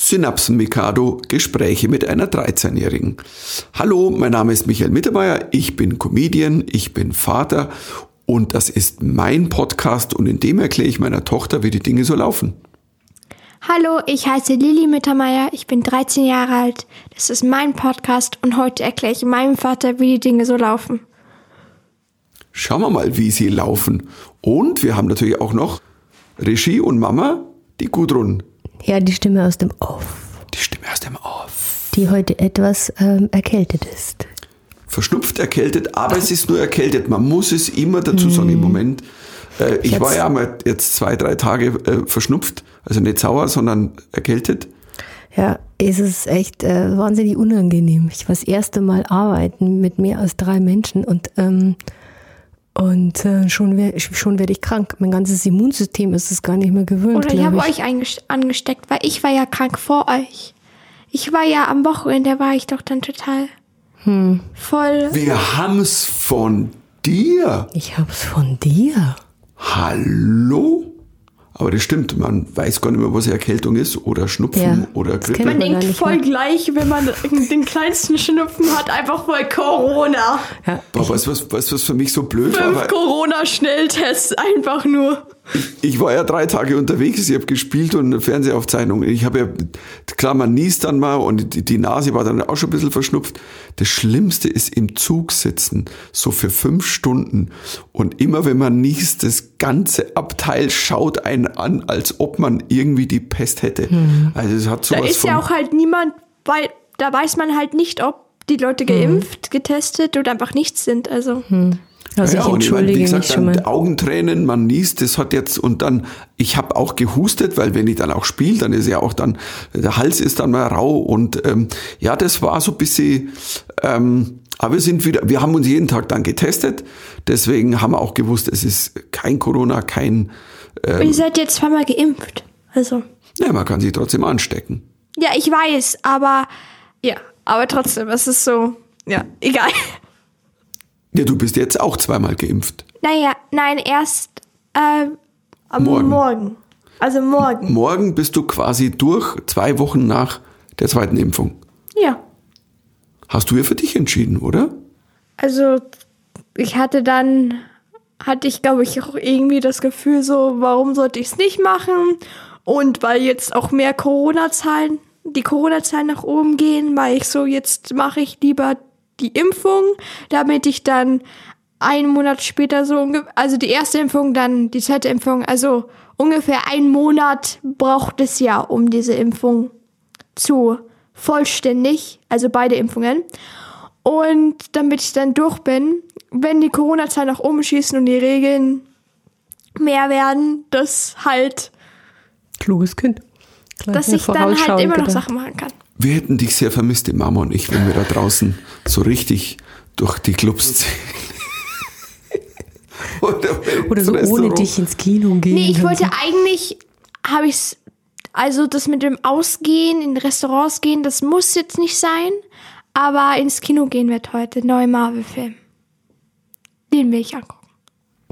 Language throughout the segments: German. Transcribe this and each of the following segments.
Synapsen Mikado Gespräche mit einer 13-Jährigen. Hallo, mein Name ist Michael Mittermeier, ich bin Comedian, ich bin Vater und das ist mein Podcast und in dem erkläre ich meiner Tochter, wie die Dinge so laufen. Hallo, ich heiße Lilly Mittermeier, ich bin 13 Jahre alt. Das ist mein Podcast und heute erkläre ich meinem Vater, wie die Dinge so laufen. Schauen wir mal, wie sie laufen. Und wir haben natürlich auch noch Regie und Mama, die Gudrun. Ja, die Stimme aus dem Off. Die Stimme aus dem Off. Die heute etwas ähm, erkältet ist. Verschnupft, erkältet, aber es ist nur erkältet. Man muss es immer dazu sagen im Moment. Äh, ich Jetzt- war ja mal jetzt zwei, drei Tage äh, verschnupft. Also nicht sauer, sondern erkältet. Ja, es ist echt äh, wahnsinnig unangenehm. Ich war das erste Mal arbeiten mit mehr als drei Menschen und, ähm, und äh, schon, wär, schon werde ich krank. Mein ganzes Immunsystem ist es gar nicht mehr gewöhnt. Oder ich habe euch angesteckt, weil ich war ja krank vor euch. Ich war ja am Wochenende, war ich doch dann total voll. Wir haben's von dir. Ich hab's von dir. Hallo? Aber das stimmt, man weiß gar nicht mehr, was Erkältung ist oder Schnupfen Ja, oder Grippe. Man denkt voll mehr. gleich, wenn man den kleinsten Schnupfen hat, einfach voll Corona. Ja, Boah, weißt du, was, weißt, du, was für mich so blöd war? Fünf Weil Corona-Schnelltests, einfach nur. Ich war ja drei Tage unterwegs, ich habe gespielt und eine Fernsehaufzeichnung. Ich habe ja, klar, man niest dann mal und die, Nase war dann auch schon ein bisschen verschnupft. Das Schlimmste ist im Zug sitzen, so für fünf Stunden. Und immer wenn man niest, das ganze Abteil schaut einen an, als ob man irgendwie die Pest hätte. Also es hat Da sowas ist von... ja auch halt niemand, weil da weiß man halt nicht, ob die Leute geimpft, getestet oder einfach nichts sind. Also also ja, ich und ich meine, entschuldige wie gesagt, mich schon dann mal. Augentränen, man niest, das hat jetzt und dann, ich habe auch gehustet, weil wenn ich dann auch spiele, dann ist ja auch dann, der Hals ist dann mal rau und ähm, ja, das war so ein bisschen, ähm, aber wir sind wieder, wir haben uns jeden Tag dann getestet, deswegen haben wir auch gewusst, es ist kein Corona, kein, ihr seid jetzt zweimal geimpft. Also ja, man kann sich trotzdem anstecken. ja, ich weiß, aber ja, aber trotzdem, es ist so, ja, egal. Ja, du bist jetzt auch zweimal geimpft. Naja, nein, erst äh, am Morgen. morgen. Also morgen. Morgen bist du quasi durch, zwei Wochen nach der zweiten Impfung. Ja. Hast du ja für dich entschieden, oder? Also ich hatte dann, hatte ich glaube ich auch irgendwie das Gefühl so, warum sollte ich es nicht machen? Und weil jetzt auch mehr Corona-Zahlen, die Corona-Zahlen nach oben gehen, weil ich so, jetzt mache ich lieber die Impfung, damit ich dann einen Monat später so, also die erste Impfung, dann die zweite Impfung, also ungefähr einen Monat braucht es ja, um diese Impfung zu vollständig, also beide Impfungen. Und damit ich dann durch bin, wenn die Corona-Zahlen nach oben schießen und die Regeln mehr werden, dass halt, Kluges Kind. Gleich dass ich dann halt immer noch gedacht. Sachen machen kann. Wir hätten dich sehr vermisst, die Mama und ich, wenn wir da draußen so richtig durch die Clubs ziehen. Oder, Oder so ins ohne Restaurant. dich ins Kino gehen. Nee, ich wollte so. eigentlich, habe ich's, also das mit dem Ausgehen, in Restaurants gehen, das muss jetzt nicht sein, aber ins Kino gehen wird heute, neuer Marvel-Film. Den will ich angucken.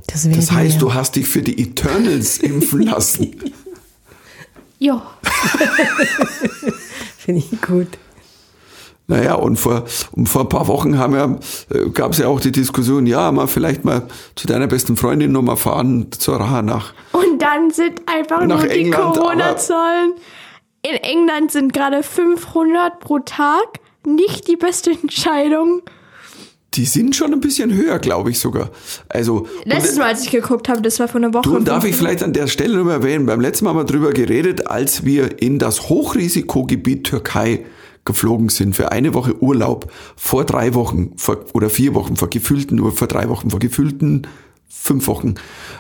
Das, Das heißt, wir. du hast dich für die Eternals impfen lassen. Jo. Finde ich gut. Naja, und vor, und vor ein paar Wochen haben wir, äh, gab es ja auch die Diskussion, ja, mal vielleicht mal zu deiner besten Freundin nochmal fahren, zur Raha nach. Und dann sind einfach Nach nur die Corona-Zahlen. In England sind gerade 500 pro Tag. Nicht die beste Entscheidung. Die sind schon ein bisschen höher, glaube ich sogar. Also, Letztes Mal, als ich geguckt habe, das war vor einer Woche. Du, und darf ich vielleicht an der Stelle noch mal erwähnen, beim letzten Mal haben wir drüber geredet, als wir in das Hochrisikogebiet Türkei geflogen sind für eine Woche Urlaub vor drei Wochen vor, oder vier Wochen, vor gefühlten, nur vor drei Wochen, vor gefühlten fünf Wochen.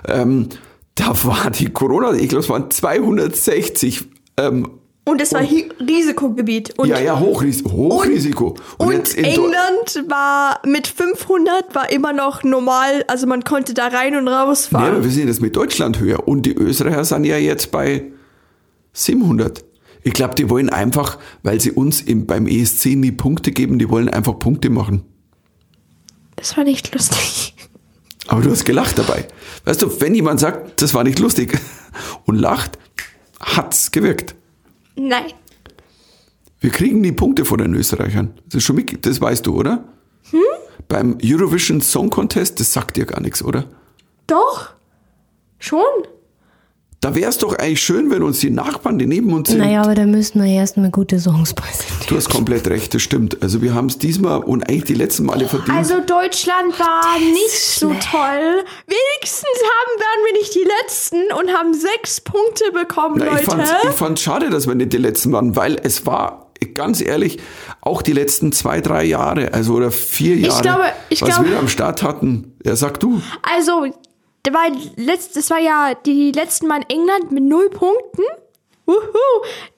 Ähm, da war die Corona, ich glaube, es waren 260 ähm, Und es war Hi- Risikogebiet. Und, ja, ja, Hochris Hochrisiko. und Deu- England war mit 500 war immer noch normal. Also man konnte da rein und Ja, rausfahren. aber wir sind jetzt mit Deutschland höher. Und die Österreicher sind ja jetzt bei 700. Ich glaube, die wollen einfach, weil sie uns im, beim ESC nie Punkte geben, die wollen einfach Punkte machen. Das war nicht lustig. Aber du hast gelacht dabei. Weißt du, wenn jemand sagt, das war nicht lustig und lacht, hat's gewirkt. Nein. Wir kriegen die Punkte von den Österreichern. Das, ist schon mit, das weißt du, oder? Hm? Beim Eurovision Song Contest, das sagt dir gar nichts, oder? Doch. Schon. Da wäre es doch eigentlich schön, wenn uns die Nachbarn, die neben uns sind. Naja, aber da müssten wir erstmal gute Songs präsentieren. Du hast komplett recht, das stimmt. Also wir haben es diesmal und eigentlich die letzten Male verdient. Also Deutschland war nicht so toll. Wenigstens haben waren wir nicht die Letzten und haben sechs Punkte bekommen, Na, ich Leute. ich fand's schade, dass wir nicht die letzten waren, weil es war, ganz ehrlich, auch die letzten zwei, drei Jahre, also oder vier Jahre, glaube- ich was glaube- wir am Start hatten. Ja, sag du. Also, da war letzt, das war ja die letzten Mal in England mit null Punkten. Wuhu.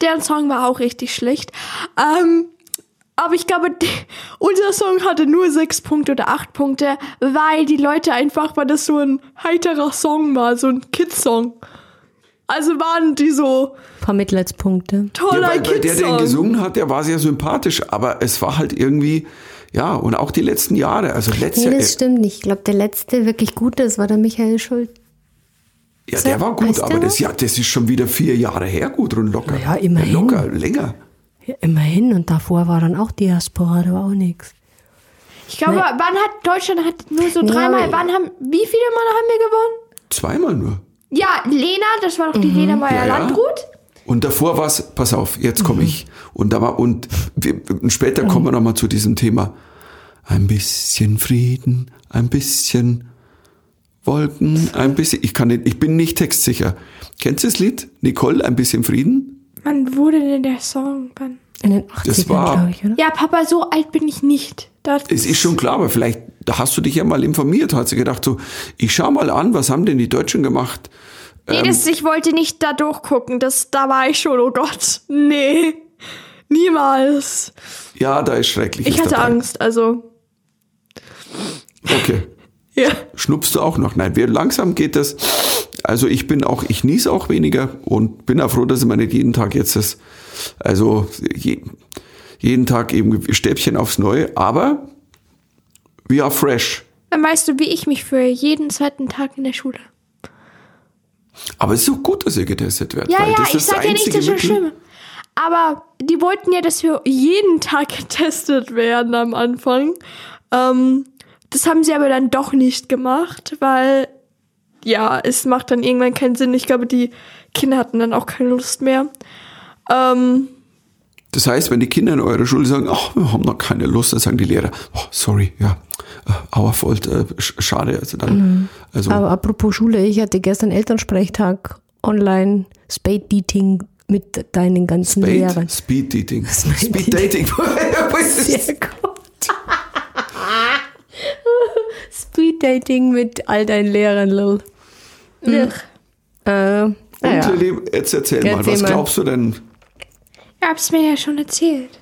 Deren Song war auch richtig schlecht. Ähm, aber ich glaube, die, unser Song hatte nur sechs Punkte oder acht Punkte, weil die Leute einfach, weil das so ein heiterer Song war, so ein Kids-Song. Also waren die so Mitleidspunkte. toller Ja, weil, weil der, der ihn gesungen hat, der war sehr sympathisch, aber es war halt irgendwie, ja, und auch die letzten Jahre, also letztes Nee, das stimmt nicht. Ich glaube, der letzte wirklich gute, das war der Michael Schuld. ja, der war gut, Weißt aber das, ja, das ist schon wieder vier Jahre her, gut und locker. Ja, immerhin. Locker, länger. Ja, immerhin. Und davor war dann auch Diaspora, da war auch nichts. Ich glaube, wann hat Deutschland hat nur so Ja, dreimal, wann haben, wie viele Mal haben wir gewonnen? Zweimal nur. Ja, Lena, das war doch die Lena Meyer Ja, ja. Landrut. Und davor war's, pass auf, jetzt komme ich. Und da war, und, wir, und später Mhm. kommen wir nochmal zu diesem Thema. Ein bisschen Frieden, ein bisschen Wolken, ein bisschen, ich kann nicht, ich bin nicht textsicher. Kennst du das Lied? Nicole, ein bisschen Frieden? Wann wurde denn der Song? Wann? In den 80ern, war- glaube ich, oder? Ja, Papa, so alt bin ich nicht. Das Es ist schon klar, aber vielleicht, da hast du dich ja mal informiert, hast du gedacht so, ich schau mal an, was haben denn die Deutschen gemacht? Nee, das, ich wollte nicht da durchgucken. Das, da war ich schon, oh Gott. Nee. Niemals. Ja, da ist schrecklich. Ich hatte dabei. Angst, also. Okay. Ja. Schnupfst du auch noch? Nein, wir, langsam geht das. Also ich bin auch, ich nies auch weniger und bin auch froh, dass ich mir nicht jeden Tag jetzt das, also je, jeden Tag eben Stäbchen aufs Neue, aber we are fresh. Dann weißt du, wie ich mich fühle. Jeden zweiten Tag in der Schule. Aber es ist auch gut, dass ihr getestet werdet. Ja, ja, das ich ist das sag ja nicht, das ist so Mittel. schlimm. Aber die wollten ja, dass wir jeden Tag getestet werden am Anfang. Ähm, das haben sie aber dann doch nicht gemacht, weil ja, es macht dann irgendwann keinen Sinn. Ich glaube, die Kinder hatten dann auch keine Lust mehr. Ähm, Das heißt, wenn die Kinder in eurer Schule sagen, ach, wir haben noch keine Lust, dann sagen die Lehrer, oh, sorry, ja, äh, our fault, äh, sch- schade. Also dann, also Aber apropos Schule, ich hatte gestern Elternsprechtag online, Spade Dating mit deinen ganzen Lehrern. Speed, Dating. Speed Speed Dating. Was ist Sehr gut. Speed Dating mit all deinen Lehrern, lol. ja. Äh, Und naja. Lili, jetzt erzähl mal, Erzähl was mal. glaubst du denn? Ihr habt's mir ja schon erzählt.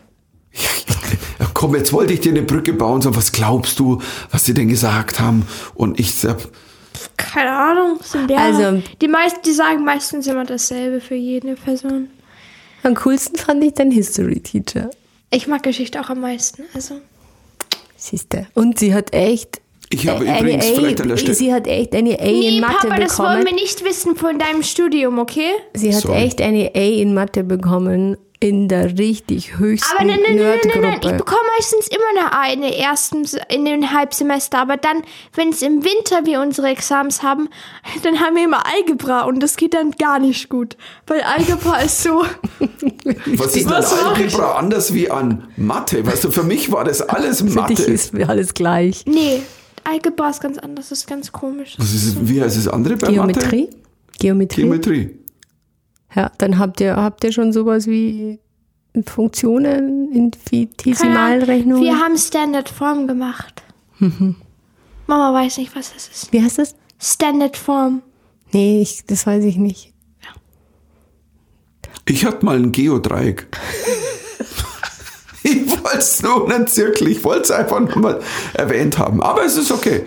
Ja, komm, jetzt wollte ich dir eine Brücke bauen, so was glaubst du, was sie denn gesagt haben? Und ich sag, Keine Ahnung. Sind ja, Also- die meisten, die sagen meistens immer dasselbe für jede Person. Am coolsten fand ich deinen History Teacher. Ich mag Geschichte auch am meisten. Also. Siehste. Und sie hat echt. Ich habe äh, übrigens vielleicht an der Stelle- Sie hat echt eine A Nee, in Mathe Papa, das wollen bekommen. wir nicht wissen von deinem Studium, okay? Sie hat Sorry. echt eine A in Mathe bekommen in der richtig höchsten Aber nein, nein, nein, nein, nein, nein. Ich bekomme meistens immer eine A in den ersten, in den Halbsemester. Aber dann, wenn es im Winter wir unsere Examens haben, dann haben wir immer Algebra und das geht dann gar nicht gut. Weil Algebra ist so. was ist ich? Algebra anders wie an Mathe? Weißt du, für mich war das alles Für dich Mathe. ist alles gleich. Nee, Algebra ist ganz anders, das ist ganz komisch. Was ist, wie heißt das andere bei Geometrie? Mathe? Geometrie. Geometrie. Ja, dann habt ihr, habt ihr schon sowas wie Funktionen, Infinitesimalrechnungen. Wir haben Standard Form gemacht. Mama weiß nicht, was das ist. Wie heißt das? Standard Form. Nee, ich, das weiß ich nicht. Ich hatte mal ein Geodreieck. Wollte es einen Zirkel, ich wollte es einfach nur mal erwähnt haben. Aber es ist okay.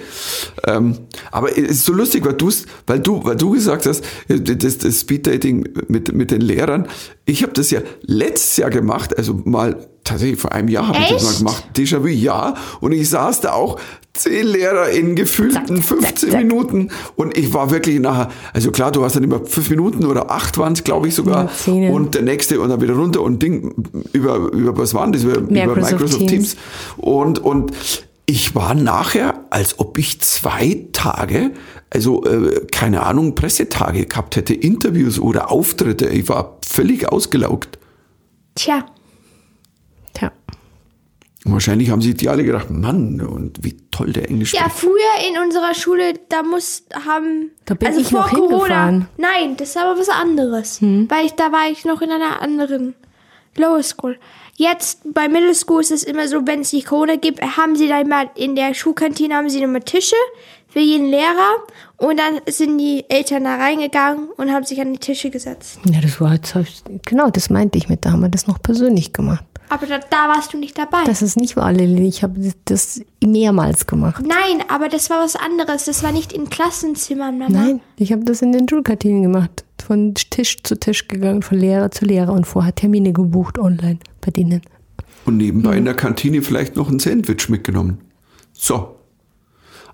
Ähm, aber es ist so lustig, weil, du's, weil, du, weil du gesagt hast, das, das Speeddating mit, mit den Lehrern. Ich habe das ja letztes Jahr gemacht, also mal tatsächlich vor einem Jahr habe ich das mal gemacht. Déjà-vu, ja. Und ich saß da auch zehn Lehrer in gefühlten Zack, 15 zack, zack. Minuten und ich war wirklich nachher, also klar, du hast dann immer fünf Minuten oder acht waren es, glaube ich sogar, Ja, und der nächste und dann wieder runter und Ding über, über was waren das? Über, über Microsoft Microsoft Teams. Teams. Und, und ich war nachher, als ob ich zwei Tage, also äh, keine Ahnung, Pressetage gehabt hätte, Interviews oder Auftritte. Ich war völlig ausgelaugt. Tja. Und wahrscheinlich haben sich die alle gedacht, Mann, und wie toll der Englisch ja, spricht. früher in unserer Schule, da muss haben. Da bin also ich vor noch Corona. hingefahren. Nein, das ist aber was anderes. Weil ich, da war ich noch in einer anderen Lower School. Jetzt bei Middle School ist es immer so, wenn es die Corona gibt, haben sie dann mal in der Schulkantine haben sie immer Tische für jeden Lehrer und dann sind die Eltern da reingegangen und haben sich an die Tische gesetzt. Ja, das war jetzt, genau, das meinte ich mit, da haben wir das noch persönlich gemacht. Aber da, da warst du nicht dabei. Das ist nicht wahr, Lilly. Ich habe das mehrmals gemacht. Nein, aber das war was anderes. Das war nicht in Klassenzimmern, Mama. Nein, ich habe das in den Schulkantinen gemacht. Von Tisch zu Tisch gegangen, von Lehrer zu Lehrer und vorher Termine gebucht online bei denen. Und nebenbei in der Kantine vielleicht noch ein Sandwich mitgenommen. So.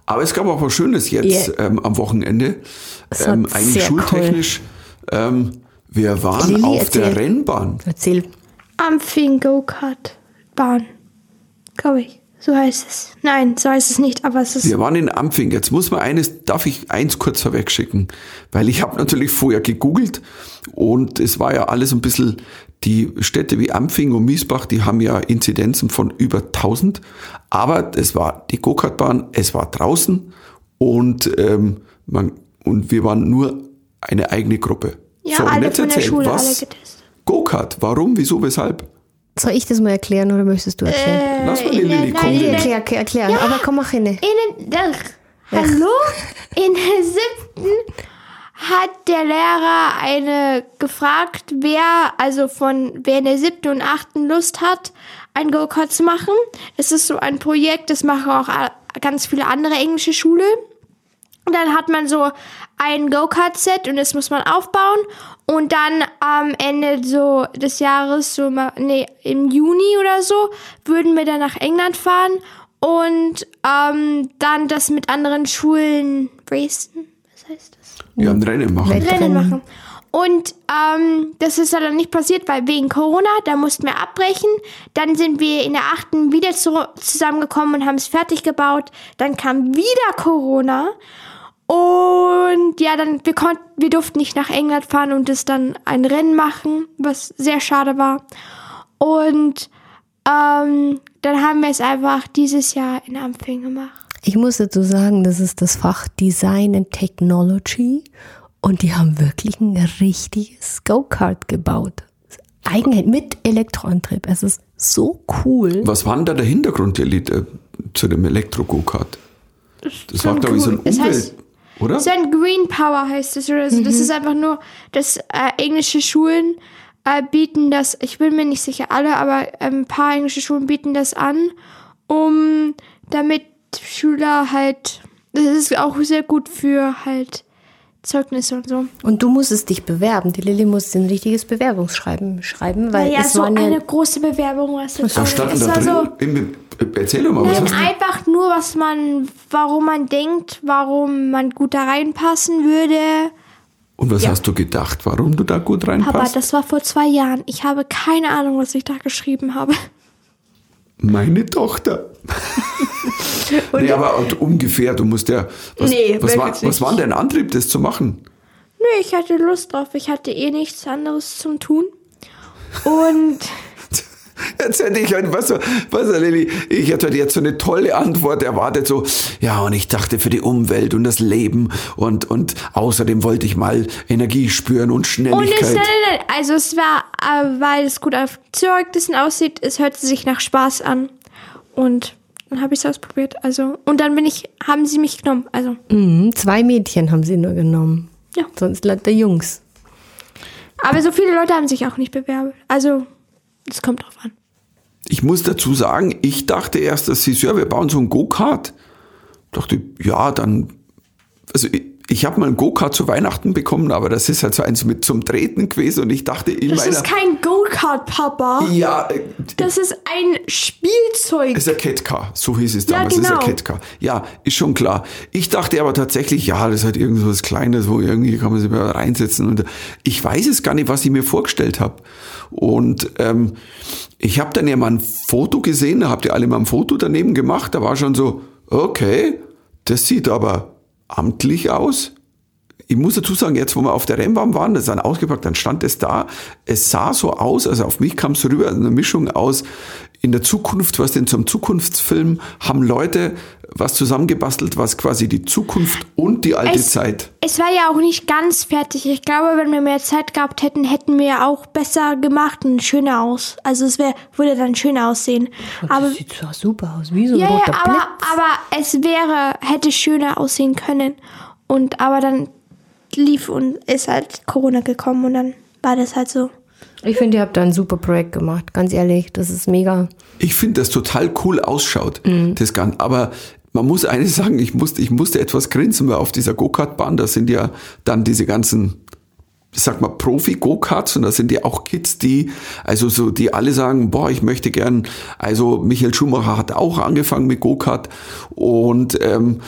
Aber es gab auch was Schönes jetzt Yeah. ähm, am Wochenende. Ähm, eigentlich sehr schultechnisch. Ähm, wir waren Lilly, auf der erzähl. Rennbahn. Erzähl. Ampfing Go-Kart Bahn. Glaube ich. So heißt es. Nein, so heißt es nicht, aber es ist. Wir waren in Ampfing. Jetzt muss man eines, darf ich eins kurz vorwegschicken, weil ich habe natürlich vorher gegoogelt und es war ja alles ein bisschen, die Städte wie Ampfing und Miesbach, die haben ja Inzidenzen von über 1000, aber es war die Go-Kart-Bahn, es war draußen und, ähm, man, und wir waren nur eine eigene Gruppe. Ja, und alle von der Schule, alle was? getestet. Go-Kart, warum, wieso, weshalb? Soll ich das mal erklären oder möchtest du erklären? Lass mal die Lilly kommen. erklär, erklär, erklär. Aber komm, mach hin. In den, ach, hallo? In der siebten hat der Lehrer eine gefragt, wer, also von, wer in der siebten und achten Lust hat, ein Go-Kart zu machen. Es ist so ein Projekt, das machen auch ganz viele andere englische Schulen. Und dann hat man so ein Go-Kart-Set und das muss man aufbauen. Und dann am Ende so des Jahres, so mal, nee, im Juni oder so, würden wir dann nach England fahren und ähm, dann das mit anderen Schulen racen. Was heißt das? Ja, ein Rennen machen. Rennen Rennen. machen. Und ähm, das ist dann nicht passiert, weil wegen Corona, da mussten wir abbrechen. Dann sind wir in der achten wieder zu, zusammengekommen und haben es fertig gebaut. Dann kam wieder Corona. Und ja, dann wir konnten, wir durften nicht nach England fahren und es dann ein Rennen machen, was sehr schade war. Und ähm, dann haben wir es einfach dieses Jahr in Ampfing gemacht. Ich muss dazu sagen, das ist das Fach Design and Technology und die haben wirklich ein richtiges Go-Kart gebaut. Eigenhändig mit Elektroantrieb. Es ist so cool. Was war denn da der Hintergrund Lilly, äh, zu dem Elektro-Go-Kart? Das war, ein glaube ich, so ein Umwelt, heißt- oder? So ein Green Power heißt es oder so. Das ist einfach nur, dass äh, englische Schulen äh, bieten das, ich bin mir nicht sicher alle, aber ein paar englische Schulen bieten das an, um damit Schüler halt, das ist auch sehr gut für halt Zeugnisse und so. Und du musstest dich bewerben. Die Lilly musste ein richtiges Bewerbungsschreiben schreiben, weil ja, es so waren eine ja große Bewerbung. Was das Was stand denn es da war drin? so, Im- Erzähl doch mal, was Ähm, hast du? einfach nur, was man, warum man denkt, warum man gut da reinpassen würde. Und was Ja. hast du gedacht, warum du da gut Papa, reinpasst? das war vor zwei Jahren. Ich habe keine Ahnung, was ich da geschrieben habe. Meine Tochter. nee, aber und ungefähr, du musst ja. Was, Nee, was, war, was war denn dein Antrieb, das zu machen? Nö, ich hatte Lust drauf. Ich hatte eh nichts anderes zum Tun. Und Jetzt hätte ich halt, was, was, Lilly, ich hätte jetzt so eine tolle Antwort erwartet, so, ja, und ich dachte für die Umwelt und das Leben und, und außerdem wollte ich mal Energie spüren und Und es, Schnelligkeit. nein, nein, nein. Also es war, äh, weil es gut auf Zeugnissen aussieht, es hörte sich nach Spaß an. Und dann habe ich es ausprobiert. Also, und dann bin ich, haben sie mich genommen. Also, Mhm, zwei Mädchen haben sie nur genommen. Ja. Sonst lauter Jungs. aber so viele Leute haben sich auch nicht bewerben. Also, es kommt drauf an. Ich muss dazu sagen, ich dachte erst, dass sie, ja, wir bauen so ein Go-Kart. Dachte, ja, dann, also ich, ich habe mal ein Go-Kart zu Weihnachten bekommen, aber das ist halt so eins mit zum Treten gewesen und ich dachte in Das meiner... ist kein Go-Kart, Papa. ja, äh, Das ist ein Spielzeug. ist ein Catcar, so hieß es Ja, damals. Das ist genau. ein Catcar. Ja, ist schon klar. Ich dachte aber tatsächlich, ja, das ist halt irgend so was Kleines, wo irgendwie kann man sich mal reinsetzen. Und ich weiß es gar nicht, was ich mir vorgestellt habe. Und ähm, ich habe dann ja mal ein Foto gesehen, da habt ihr alle mal ein Foto daneben gemacht. Da war schon so, okay, das sieht aber amtlich aus. Ich muss dazu sagen, jetzt wo wir auf der Rennbahn waren, das ist dann ausgepackt, dann stand es da. Es sah so aus, also auf mich kam es so rüber, eine Mischung aus in der Zukunft, was denn zum Zukunftsfilm, haben Leute was zusammengebastelt, was quasi die Zukunft und die alte Es- Zeit. Es war ja auch nicht ganz fertig. Ich glaube, wenn wir mehr Zeit gehabt hätten, hätten wir ja auch besser gemacht und schöner aus. Also es wär, würde dann schöner aussehen. Aber das sieht so super aus, wie so ein ja, roter ja, aber, Blitz. aber es wäre, hätte schöner aussehen können. Und aber dann lief und ist halt Corona gekommen und dann war das halt so. Ich finde, ihr habt da ein super Projekt gemacht, ganz ehrlich. Das ist mega. Ich finde, das total cool ausschaut. Mhm. Das kann, aber man muss eines sagen, ich musste, ich musste etwas grinsen, weil auf dieser Go-Kart-Bahn, da sind ja dann diese ganzen, ich sag mal, Profi-Go-Karts und da sind ja auch Kids, die, also so, die alle sagen, boah, ich möchte gern, also Michael Schumacher hat auch angefangen mit Go-Kart und ähm,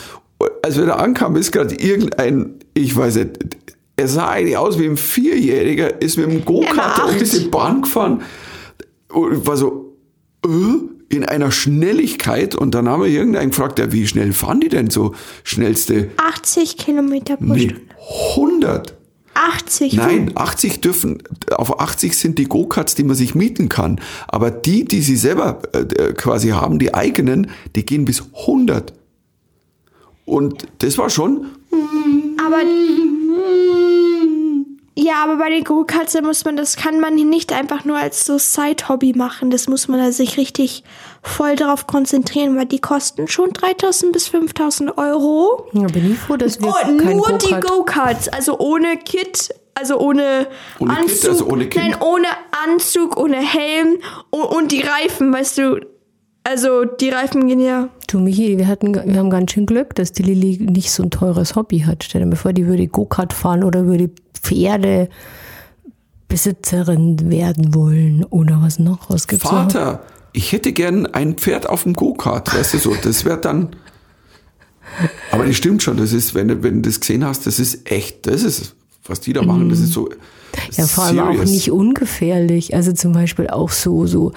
als wir da ankamen, ist gerade irgendein, ich weiß nicht, er sah eigentlich aus wie ein Vierjähriger, ist mit dem Go-Kart auf diese Bahn gefahren und war so, äh, in einer Schnelligkeit und dann haben wir irgendeinen gefragt, ja, wie schnell fahren die denn so? Schnellste? 80 Kilometer pro Stunde. 100. 80. Nein, 80 dürfen, auf 80 sind die Go-Karts, die man sich mieten kann. Aber die, die sie selber äh, quasi haben, die eigenen, die gehen bis 100. Und das war schon, Aber ja, aber bei den Go-Karts da muss man, das kann man nicht einfach nur als so Side-Hobby machen. Das muss man da sich richtig voll darauf konzentrieren, weil die kosten schon 3000 bis 5000 Euro. Ja, bin ich froh, dass wir Oh, kein nur die Go-Kart- Go-Karts, also ohne Kit, also ohne, Ohne Kit, Anzug, also ohne Kind? nein, ohne Anzug, ohne Helm und, und die Reifen, weißt du, also die Reifen gehen ja. Du, Michi, wir, hatten, wir haben ganz schön Glück, dass die Lilly nicht so ein teures Hobby hat. Stell dir mal vor, die würde Go-Kart fahren oder würde Pferdebesitzerin werden wollen oder was noch. Was gibt's noch? Vater, ich hätte gern ein Pferd auf dem Go-Kart, weißt du so, das wäre dann. Aber das stimmt schon, das ist, wenn du, wenn du das gesehen hast, das ist echt, das ist, was die da machen, das ist so. Ja, vor allem auch serious. nicht ungefährlich. Also zum Beispiel auch so, so,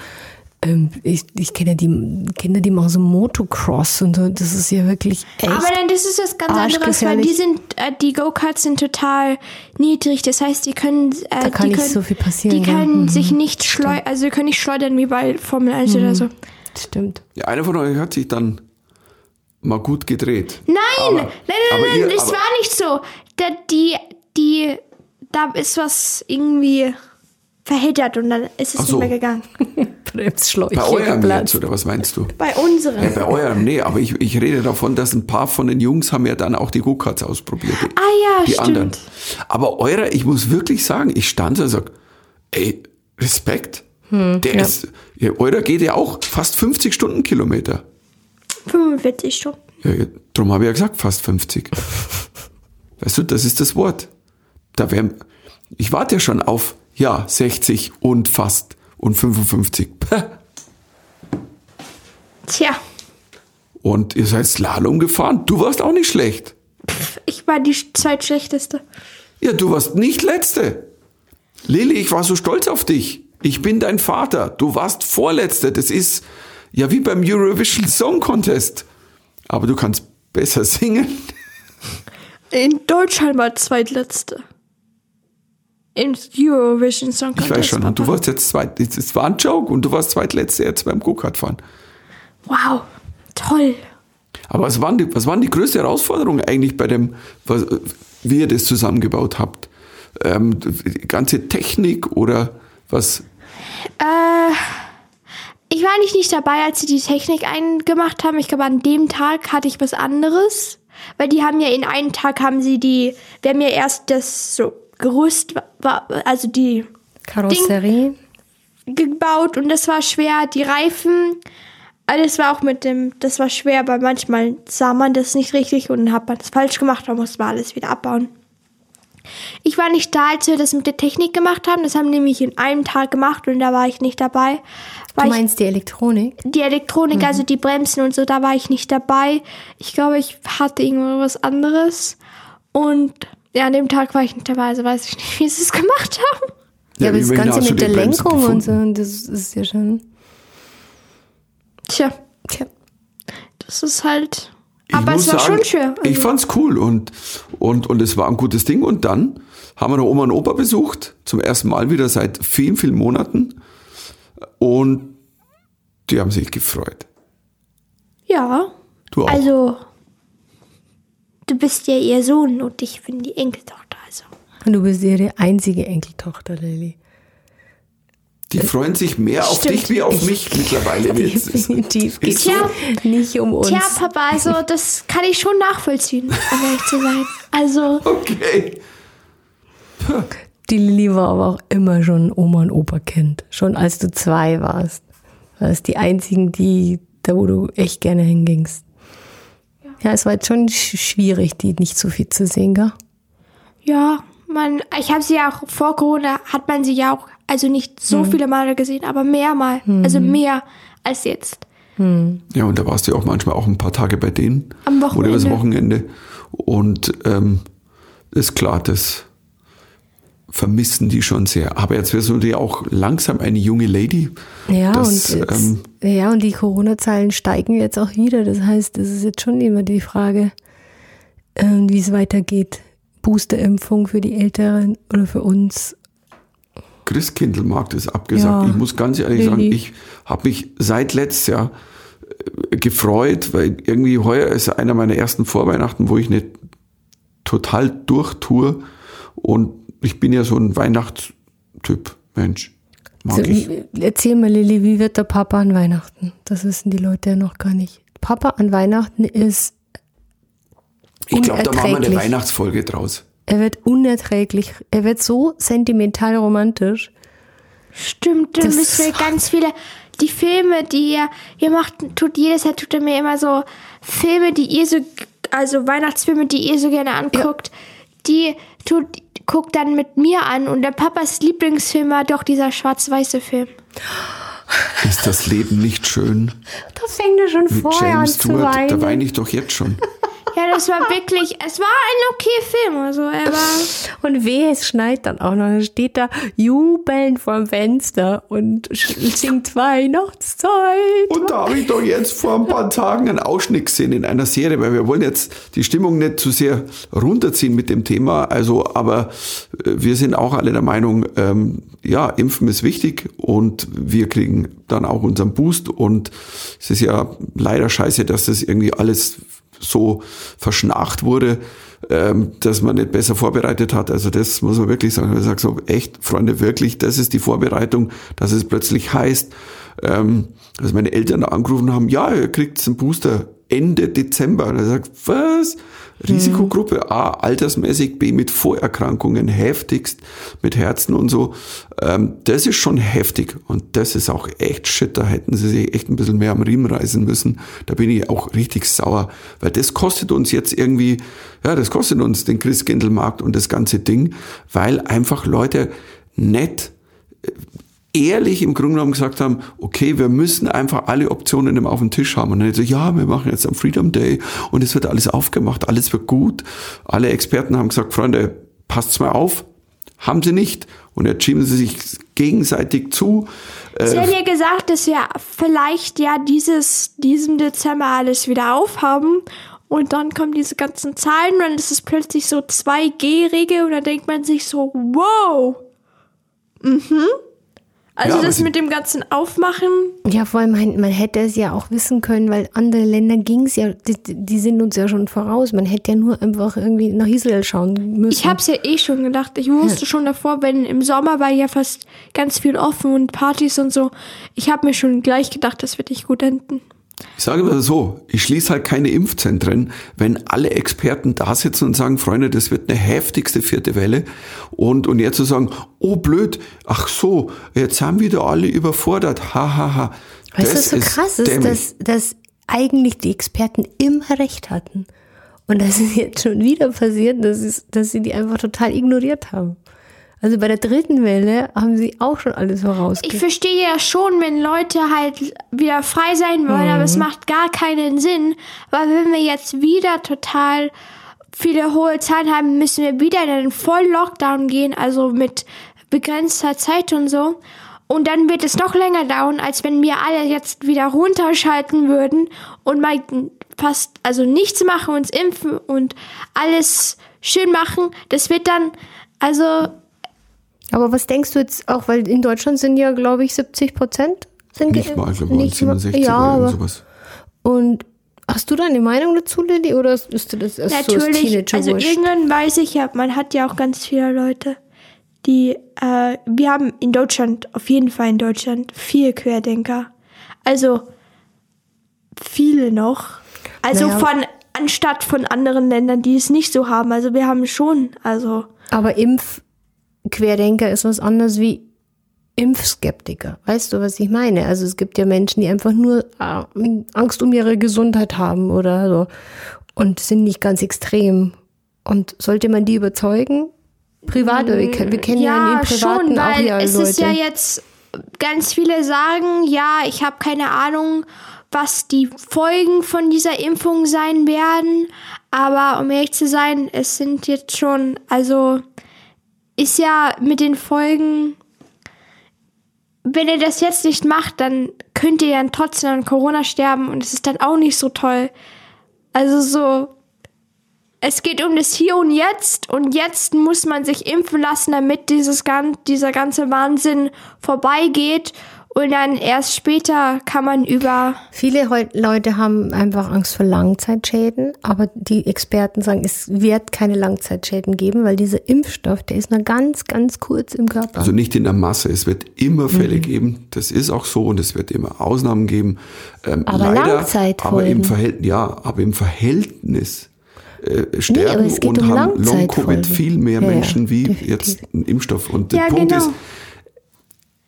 ich, ich kenne die Kinder, die machen so Motocross und so. Das ist ja wirklich echt. Aber nein, das ist was ganz anderes, weil die sind, äh, die Go-Karts sind total niedrig. Das heißt, die können, äh, Da kann die nicht können, so viel passieren, Die können Mhm. sich nicht schleudern, also die können nicht schleudern wie bei Formel 1 oder so. Stimmt. Ja, einer von euch hat sich dann mal gut gedreht. Nein, Aber- nein, nein, aber nein, ihr- das war nicht so. Da, die, die, da ist was irgendwie verheddert und dann ist es so. nicht mehr gegangen. Bremsschläuche Bei eurem geplatzt. jetzt, oder was meinst du? Bei unserem. Ja, bei eurem, nee, aber ich, ich rede davon, dass ein paar von den Jungs haben ja dann auch die Go-Karts ausprobiert. Die, Ah ja, die stimmt. anderen. Aber eurer, ich muss wirklich sagen, ich stand da und sag, ey, Respekt. Hm, Der ist, ja, eurer geht ja auch fast 50 Stundenkilometer. 45 Stunden. Ja, ja, drum habe ich ja gesagt, fast 50. weißt du, das ist das Wort. Da wär, ich warte ja schon auf, ja, 60 und fast und 55. Päh. Tja, Und ihr seid Slalom gefahren. Du warst auch nicht schlecht. ich war die zweitschlechteste. Ja, du warst nicht Letzte. Lilly, ich war so stolz auf dich. Ich bin dein Vater. Du warst Vorletzte. Das ist ja wie beim Eurovision Song Contest. Aber du kannst besser singen. In Deutschland war zweitletzte. Im Eurovision Song Ich Contest. weiß schon. Und du warst jetzt zweit. Es war ein Joke und du warst Zweitletzte jetzt beim Go-Kart fahren. Wow, toll. Aber was waren, die, was waren die größte Herausforderung eigentlich bei dem, was, wie ihr das zusammengebaut habt? Ähm, die ganze Technik oder was? Äh, ich war nicht, nicht dabei, als sie die Technik eingemacht haben. Ich glaube, an dem Tag hatte ich was anderes. Weil die haben ja in einem Tag haben sie die, wir haben ja erst das so Gerüst, war, also die Karosserie. gebaut und das war schwer. Die Reifen, das war auch mit dem, das war schwer, weil manchmal sah man das nicht richtig und hat man das falsch gemacht, dann musste man alles wieder abbauen. Ich war nicht da, als wir das mit der Technik gemacht haben. Das haben wir nämlich in einem Tag gemacht und da war ich nicht dabei. Du Weil meinst die Elektronik? ich, die Elektronik, also die Bremsen und so, da war ich nicht dabei. Ich glaube, ich hatte irgendwas anderes. Und ja, an dem Tag war ich nicht dabei, also weiß ich nicht, wie sie es gemacht haben. Ja, aber das Ganze mit der Lenkung und so, das ist ja schon. Tja, Tja. das ist halt. Ich aber es war sagen, schon schön. Ich Also, fand's cool und, und, und es war ein gutes Ding. Und dann haben wir noch Oma und Opa besucht, zum ersten Mal wieder seit vielen, vielen Monaten. Und die haben sich gefreut. ja. Du auch. Also, du bist ja ihr Sohn und ich bin die Enkeltochter. Also. Und du bist ihre einzige Enkeltochter, Lilly. die freuen sich mehr auf Stimmt. dich wie auf mich mittlerweile. Definitiv. ist Geht's so. Tja. nicht um uns. Tja, Papa, also das kann ich schon nachvollziehen, um ehrlich zu sein. Also, Okay. Die Lilly war aber auch immer schon Oma und Opa Kind. Schon als du zwei warst. Warst die einzigen, die, da wo du echt gerne hingingst. Ja, es war jetzt schon sch- schwierig, die nicht so viel zu sehen, gell? ja, man, ich habe sie ja auch vor Corona, hat man sie ja auch, also nicht so viele Male gesehen, aber mehrmal. Also mehr als jetzt. Ja, und da warst du ja auch manchmal auch ein paar Tage bei denen. Am Oder übers Wochenende. Wochenende. Und ähm, ist klar, das vermissen die schon sehr. Aber jetzt wirst du dir auch langsam eine junge Lady. Ja, Das, und jetzt, ähm, ja, und die Corona-Zahlen steigen jetzt auch wieder. Das heißt, es ist jetzt schon immer die Frage, ähm, wie es weitergeht. Boosterimpfung für die Älteren oder für uns. Christkindlmarkt ist abgesagt. Ja, ich muss ganz ehrlich Lilly. sagen, ich habe mich seit letztes Jahr äh, gefreut, weil irgendwie heuer ist einer meiner ersten Vorweihnachten, wo ich nicht total durchtue. Und ich bin ja so ein Weihnachtstyp, Mensch. Mag So, ich. erzähl mal, Lilly, wie wird der Papa an Weihnachten? Das wissen die Leute ja noch gar nicht. Papa an Weihnachten ist, Ich glaube, da machen wir eine. Weihnachtsfolge draus. er wird unerträglich. Er wird so sentimental romantisch. Stimmt, Das- müssen wir ganz viele, die Filme, die ihr, ihr macht, tut jedes Jahr, tut er mir immer so Filme, die ihr so, also Weihnachtsfilme, die ihr so gerne anguckt, die tut, guckt dann mit mir an und der Papas Lieblingsfilm war doch dieser schwarz-weiße Film. Ist das Leben nicht schön? Da fängt er schon Mit vorher an James zu Stewart, da weinen. weine ich doch jetzt schon. Ja, das war wirklich, es war ein okay Film, also er war, Und wehe, es schneit dann auch noch. Dann steht da jubelnd vorm Fenster und singt Weihnachtszeit. Und da habe ich doch jetzt vor ein paar Tagen einen Ausschnitt gesehen in einer Serie, weil wir wollen jetzt die Stimmung nicht zu sehr runterziehen mit dem Thema. Also, aber äh, wir sind auch alle der Meinung, ähm, ja, Impfen ist wichtig und wir kriegen dann auch unseren Boost. Und es ist ja leider scheiße, dass das irgendwie alles so verschnarcht wurde, ähm, dass man nicht besser vorbereitet hat. Also das muss man wirklich sagen. Ich sage so, echt, Freunde, wirklich, das ist die Vorbereitung, dass es plötzlich heißt, ähm, dass meine Eltern angerufen haben, ja, ihr kriegt einen Booster Ende Dezember. Und er sagt, was? Risikogruppe A, altersmäßig, B mit Vorerkrankungen, heftigst, mit Herzen und so. Ähm, das ist schon heftig und das ist auch echt shit. Da hätten sie sich echt ein bisschen mehr am Riemen reißen müssen. Da bin ich auch richtig sauer, weil das kostet uns jetzt irgendwie, ja, das kostet uns den Christkindlmarkt und das ganze Ding, weil einfach Leute nett ehrlich im Grunde genommen gesagt haben, okay, wir müssen einfach alle Optionen auf dem Tisch haben. Und dann so, ja, wir machen jetzt am Freedom Day und es wird alles aufgemacht, alles wird gut. Alle Experten haben gesagt, Freunde, passt's mal auf. Haben sie nicht. Und jetzt schieben sie sich gegenseitig zu. sie Äh, haben ja gesagt, dass wir vielleicht ja dieses, diesen Dezember alles wieder aufhaben und dann kommen diese ganzen Zahlen und dann ist es plötzlich so 2G-Regel und dann denkt man sich so, wow. Mhm. Also Ja, das mit dem ganzen Aufmachen, Ja, vor allem, man, man hätte es ja auch wissen können, weil andere Länder ging es ja, die, die sind uns ja schon voraus. Man hätte ja nur einfach irgendwie nach Israel schauen müssen. ich hab's ja eh schon gedacht. Ich wusste schon davor, wenn im Sommer war ja fast ganz viel offen und Partys und so. Ich habe mir schon gleich gedacht, das wird nicht gut enden. Ich sage mal so, ich schließe halt keine Impfzentren, wenn alle Experten da sitzen und sagen, Freunde, das wird eine heftigste vierte Welle. Und, und jetzt zu sagen, oh blöd, ach so, jetzt haben wieder alle überfordert, ha, ha, ha. Weißt du, was so krass ist, dämlich. dass, dass eigentlich die Experten immer recht hatten. Und das ist jetzt schon wieder passiert, dass, es, dass sie die einfach total ignoriert haben. Also bei der dritten Welle haben sie auch schon alles Ich vorausgesagt. verstehe ja schon, wenn Leute halt wieder frei sein wollen, aber es macht gar keinen Sinn, weil wenn wir jetzt wieder total viele hohe Zahlen haben, müssen wir wieder in einen Voll-Lockdown gehen, also mit begrenzter Zeit und so. Und dann wird es noch länger dauern, als wenn wir alle jetzt wieder runterschalten würden und mal fast, also nichts machen, uns impfen und alles schön machen. Das wird dann, also Aber was denkst du jetzt auch, weil in Deutschland sind ja, glaube ich, 70 Prozent sind Nicht mal, nicht mal- 67 ja, oder aber, sowas. Und hast du da eine Meinung dazu, Lilly, oder ist das erst so Natürlich, Teenager also irgendwann weiß ich ja, man hat ja auch ganz viele Leute, die, äh, wir haben in Deutschland, auf jeden Fall in Deutschland, viel Querdenker. Also viele noch. Also Naja. von, anstatt von anderen Ländern, die es nicht so haben. Also wir haben schon, also, Aber Impfquerdenker ist was anderes wie Impfskeptiker. Weißt du, was ich meine? Also es gibt ja Menschen, die einfach nur äh, Angst um ihre Gesundheit haben oder so und sind nicht ganz extrem. Und sollte man die überzeugen? Privat, oder wir, kennen- wir kennen ja, in ja, den Privaten schon, auch weil ja es Leute. ist ja jetzt, ganz viele sagen, ja, ich habe keine Ahnung, was die Folgen von dieser Impfung sein werden. Aber um ehrlich zu sein, es sind jetzt schon, also ist ja mit den Folgen, wenn ihr das jetzt nicht macht, dann könnt ihr dann trotzdem an Corona sterben und es ist dann auch nicht so toll. Also so, es geht um das Hier und Jetzt und jetzt muss man sich impfen lassen, damit dieses dieser ganze Wahnsinn vorbeigeht und dann erst später kann man über Viele Leute haben einfach Angst vor Langzeitschäden, aber die Experten sagen, es wird keine Langzeitschäden geben, weil dieser Impfstoff, der ist nur ganz, ganz kurz im Körper. Also nicht in der Masse. Es wird immer Fälle Mhm. geben. Das ist auch so und es wird immer Ausnahmen geben. Ähm, Aber leider, Langzeitfolgen. aber im Verhältnis, ja, aber im Verhältnis äh, sterben es geht und um haben. Long-Covid viel mehr Ja, ja, Menschen wie definitiv. jetzt ein Impfstoff. Und der Ja, Punkt genau. ist,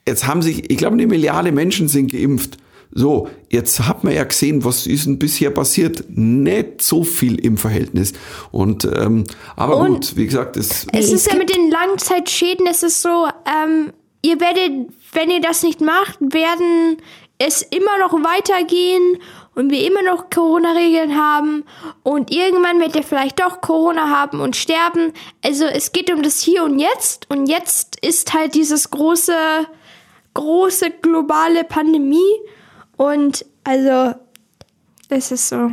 jetzt haben sich, ich glaube, eine Milliarde Menschen sind geimpft. So, jetzt hat man ja gesehen, was ist denn bisher passiert? Nicht so viel im Verhältnis. Und ähm, aber Und- gut, wie gesagt, es Es ist ja mit den Langzeitschäden, es ist so, ähm, ihr werdet, wenn ihr das nicht macht, werden es immer noch weitergehen und wir immer noch Corona-Regeln haben und irgendwann wird ihr vielleicht doch Corona haben und sterben. Also es geht um das Hier und Jetzt und jetzt ist halt dieses große, große globale Pandemie und also es ist so.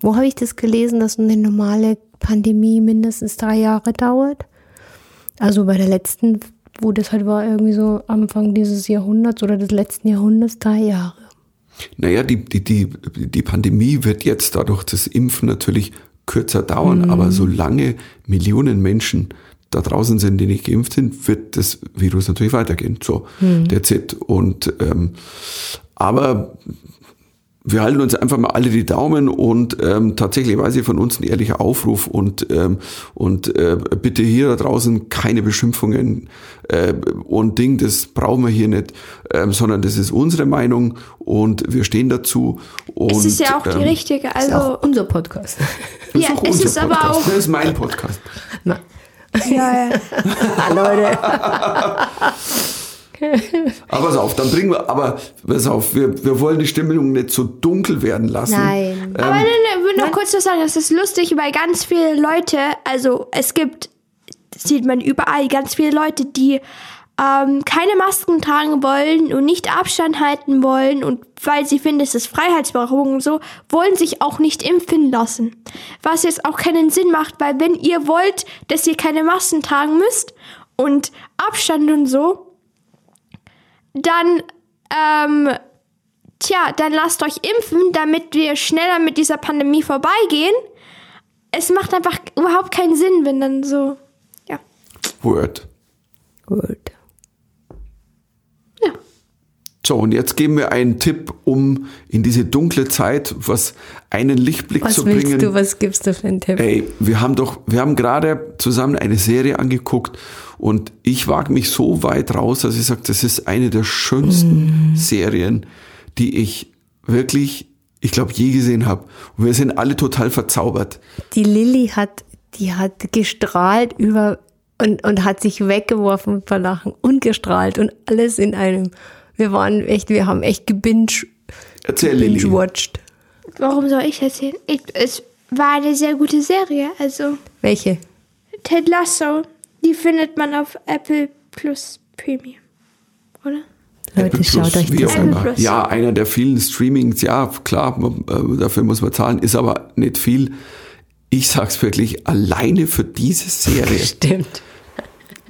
Wo habe ich das gelesen, dass eine normale Pandemie mindestens drei Jahre dauert? Also bei der letzten, wo das halt war, irgendwie so Anfang dieses Jahrhunderts oder des letzten Jahrhunderts, drei Jahre. Naja, die, die, die, die Pandemie wird jetzt dadurch das Impfen natürlich kürzer dauern, aber solange Millionen Menschen da draußen sind, die nicht geimpft sind, wird das Virus natürlich weitergehen. So, that's it. Und ähm, aber wir halten uns einfach mal alle die Daumen und ähm, tatsächlich weiß ich von uns ein ehrlicher Aufruf und ähm, und äh, bitte hier da draußen keine Beschimpfungen äh, und Ding, das brauchen wir hier nicht, ähm, sondern das ist unsere Meinung und wir stehen dazu. Und, Es ist ja auch die ähm, richtige, Ist also unser Podcast. Ja, es ist aber Podcast. auch- Das ist mein Podcast. Na, ja, ja. ah, Leute. Aber pass auf, dann bringen wir, aber pass auf, wir, wir wollen die Stimmung nicht so dunkel werden lassen. Nein. Aber nein, nein, ich will noch kurz was sagen. Es ist lustig, weil ganz viele Leute, also es gibt, das sieht man überall, ganz viele Leute, die ähm, keine Masken tragen wollen und nicht Abstand halten wollen und weil sie finden, es ist Freiheitsberaugung und so, wollen sich auch nicht impfen lassen. Was jetzt auch keinen Sinn macht, weil wenn ihr wollt, dass ihr keine Masken tragen müsst und Abstand und so, dann, ähm, tja, dann lasst euch impfen, damit wir schneller mit dieser Pandemie vorbeigehen. Es macht einfach überhaupt keinen Sinn, wenn dann so, ja. Word. Gut. So, und jetzt geben wir einen Tipp, um in diese dunkle Zeit was einen Lichtblick Was zu willst bringen. du, was gibst du für einen Tipp? Ey, wir haben doch, wir haben gerade zusammen eine Serie angeguckt und ich wage mich so weit raus, dass ich sage, das ist eine der schönsten Serien, die ich wirklich ich glaube, je gesehen habe. Und wir sind alle total verzaubert. Die Lilly hat, die hat gestrahlt über und, und hat sich weggeworfen vor Lachen und gestrahlt und alles in einem. Wir waren echt, wir haben echt gebinge, Erzähl, Lilly. binge-watched. Warum soll ich erzählen? Ich, es war eine sehr gute Serie. Also Welche? Ted Lasso, die findet man auf Apple Plus Premium. Oder? Leute, Apple schaut Plus, euch das. Plus. Ja, einer der vielen Streamings, ja, klar, äh, dafür muss man zahlen, ist aber nicht viel. Ich sag's wirklich, alleine für diese Serie, Stimmt.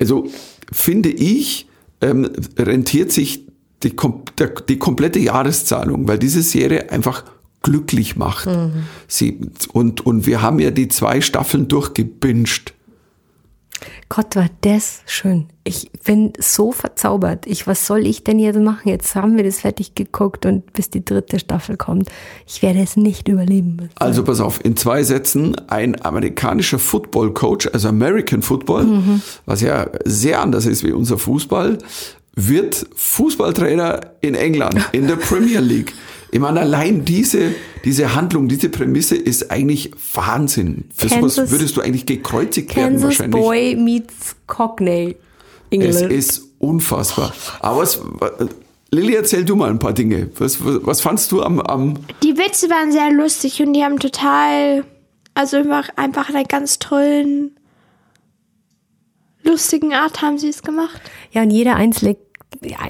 also finde ich, ähm, rentiert sich die, der, die komplette Jahreszahlung, weil diese Serie einfach glücklich macht. Sie, und, und wir haben ja die zwei Staffeln durchgebinged. Gott, war das schön. Ich bin so verzaubert. Ich, was soll ich denn jetzt machen? Jetzt haben wir das fertig geguckt und bis die dritte Staffel kommt. Ich werde es nicht überleben. Also pass auf, in zwei Sätzen, ein amerikanischer Football-Coach, also American Football, was ja sehr anders ist wie unser Fußball, wird Fußballtrainer in England, in der Premier League. Ich meine, allein diese, diese Handlung, diese Prämisse ist eigentlich Wahnsinn. Für sowas Kansas- würdest du eigentlich gekreuzigt werden Kansas wahrscheinlich. Boy meets Cockney. Es England. ist unfassbar. Aber es, Lilly, erzähl du mal ein paar Dinge. Was, was, was fandst du am, am Die Witze waren sehr lustig und die haben total, also einfach, einfach in einer ganz tollen, lustigen Art haben sie es gemacht. Ja, und jeder einzelne,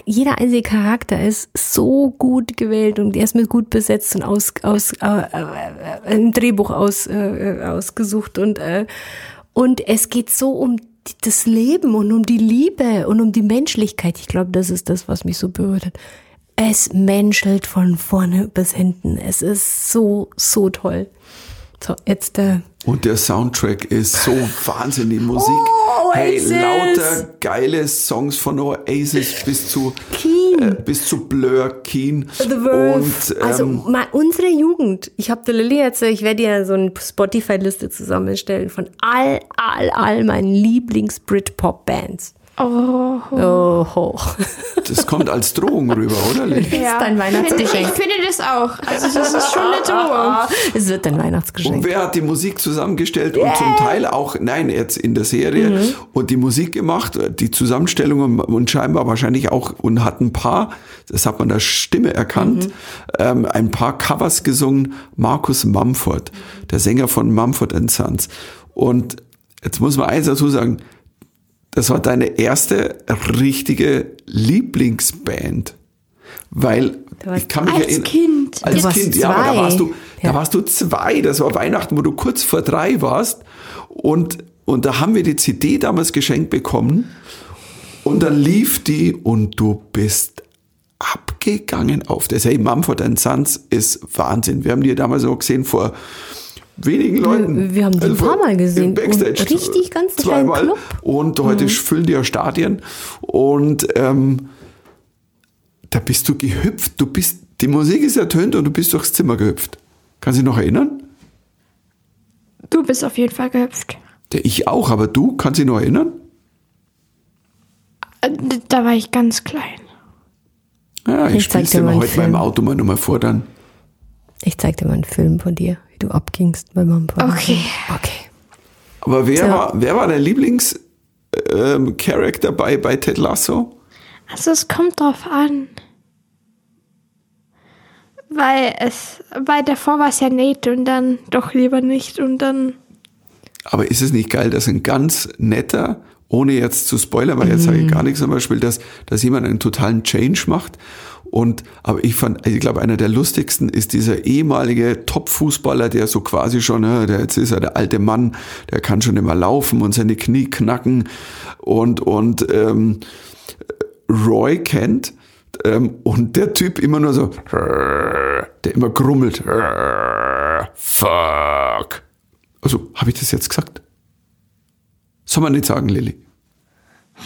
jeder einzelne Charakter ist so gut gewählt und er ist mit gut besetzt und aus, aus äh, äh, äh, im Drehbuch aus, äh, äh, ausgesucht und äh, und es geht so um das Leben und um die Liebe und um die Menschlichkeit. Ich glaube, das ist das, was mich so berührt hat. Es menschelt von vorne bis hinten. Es ist so, so toll. So, jetzt äh, Und der Soundtrack ist so wahnsinnig Musik. hey, Oasis. lauter geile Songs von Oasis bis zu Keen. äh, bis zu Blur, Keen. The Verve. Und also ähm, mal unsere Jugend. Ich habe der Lilly jetzt, ich werde dir so eine Spotify-Liste zusammenstellen von all, all, all meinen Lieblings-Britpop-Bands. Oh. Oh, das kommt als Drohung rüber, oder? Ja. dein Finde ich, Weihnachtsgeschenk. ich finde das auch. Also das ist schon eine Drohung. es wird dein Und Weihnachtsgeschenk. wer hat die Musik zusammengestellt und zum Teil auch, nein, jetzt in der Serie Mhm. und die Musik gemacht, die Zusammenstellung und, und scheinbar wahrscheinlich auch und hat ein paar, das hat man der Stimme erkannt, Mhm. ähm, ein paar Covers gesungen, Markus Mumford, der Sänger von Mumford Sons. Und jetzt muss man eins dazu sagen, das war deine erste richtige Lieblingsband. Weil ich kann mich als erinnern, Kind. Als Kind, ja, aber da warst du, da Ja. warst du zwei. Das war Weihnachten, wo du kurz vor drei warst. Und, und da haben wir die CD damals geschenkt bekommen. Und dann lief die und du bist abgegangen auf das. Hey, Mumford Sons ist Wahnsinn. Wir haben die damals auch gesehen vor wenigen Leuten. wir haben die ein vor- paar Mal gesehen. Im Backstage. Und richtig ganz zweimal. Club. Und heute füllen die ja Stadien. Und ähm, da bist du gehüpft. Du bist, die Musik ist ertönt und du bist durchs Zimmer gehüpft. Kannst du dich noch erinnern? Du bist auf jeden Fall gehüpft. Ja, ich auch, aber du kannst dich noch erinnern? Äh, Da war ich ganz klein. Ja, ich, Ich spiel's dir mal heute Film. Auto mal nochmal vor dann. Ich zeig dir mal einen Film von dir, wie du abgingst bei Mumford. Okay. Okay. Aber wer So. war, wer war dein Lieblings-Charakter bei, bei Ted Lasso? Also es kommt drauf an. Weil es, weil davor war es ja Nate und dann doch lieber nicht und dann. Aber ist es nicht geil, dass ein ganz netter, ohne jetzt zu spoilern, weil jetzt sage ich gar nichts zum Beispiel, dass, dass jemand einen totalen Change macht. Und, aber ich fand, ich glaube, einer der lustigsten ist dieser ehemalige Top-Fußballer, der so quasi schon, äh, der jetzt ist er der alte Mann, der kann schon immer laufen und seine Knie knacken und, und, ähm, Roy kennt ähm, und der Typ immer nur so, der immer grummelt. Fuck. Also, habe ich das jetzt gesagt? Soll man nicht sagen, Lilly?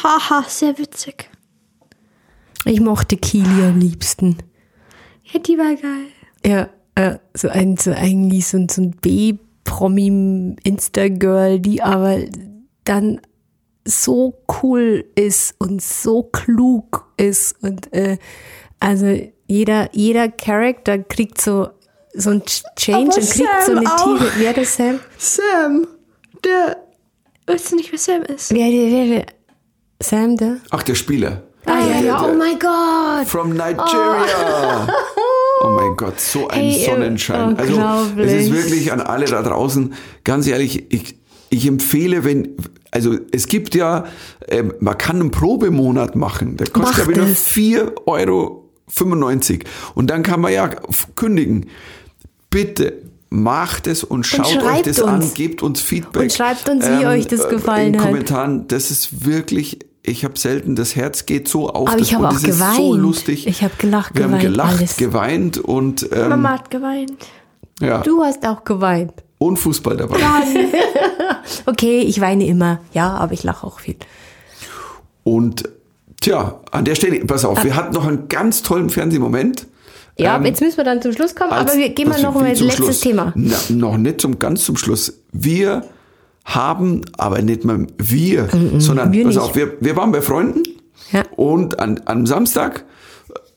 Haha, sehr witzig. Ich mochte Kili am liebsten. Ja, die war geil. Ja, äh, so ein, so eigentlich so, ein- so ein B-Promi-Insta-Girl, die aber dann so cool ist und so klug ist und äh, also jeder, jeder Charakter kriegt so so ein Change Aber und kriegt so Sam eine auch. Tiere. Wer das Sam? Sam, der. Weißt du nicht, wer Sam ist? Wer, wer, wer, wer? Sam, der? Ach, der Spieler. Ah, ja, ja, oh mein Gott. From Nigeria. Oh. mein Gott, so ein Hey, Sonnenschein. Also, es ist wirklich an alle da draußen, ganz ehrlich, ich, ich empfehle, wenn, also es gibt ja, ähm, man kann einen Probemonat machen. Der kostet, Macht nur es. 4,95 Euro. Und dann kann man ja kündigen. Bitte macht es und schaut euch schreibt das an, uns. gebt uns Feedback. Und schreibt uns, wie euch das äh, gefallen in hat. Kommentaren. Das ist wirklich, ich habe selten, das Herz geht so auf. Aber ich habe auch das ist so geweint. lustig. Ich habe gelacht, Wir haben geweint, gelacht, alles. geweint und, ähm, Mama hat geweint. ja, Du hast auch geweint. und Fußball dabei. Okay, ich weine immer. Ja, aber ich lache auch viel. Und tja, an der Stelle, pass auf, wir hatten noch einen ganz tollen Fernsehmoment. Ja, Ähm, jetzt müssen wir dann zum Schluss kommen, als- aber wir gehen mal das- noch mal zum letztes Schluss. Thema. Na, noch nicht zum ganz zum Schluss. Wir haben, aber nicht mal wir, sondern wir nicht. auf, wir, wir waren bei Freunden Ja. und an, am Samstag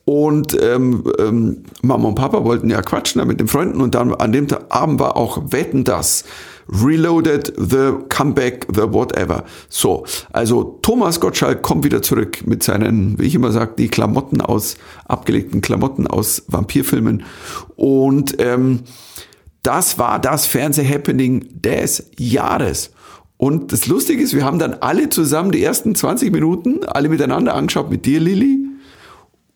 und ähm, ähm, Mama und Papa wollten ja quatschen da mit den Freunden und dann an dem Tag- Abend war auch Wetten das. Reloaded, the comeback, the whatever. So, also Thomas Gottschalk kommt wieder zurück mit seinen, wie ich immer sage, die Klamotten aus, abgelegten Klamotten aus Vampirfilmen. Und ähm, das war das Fernseh-Happening des Jahres. Und das Lustige ist, wir haben dann alle zusammen die ersten 20 Minuten alle miteinander angeschaut, mit dir, Lilly.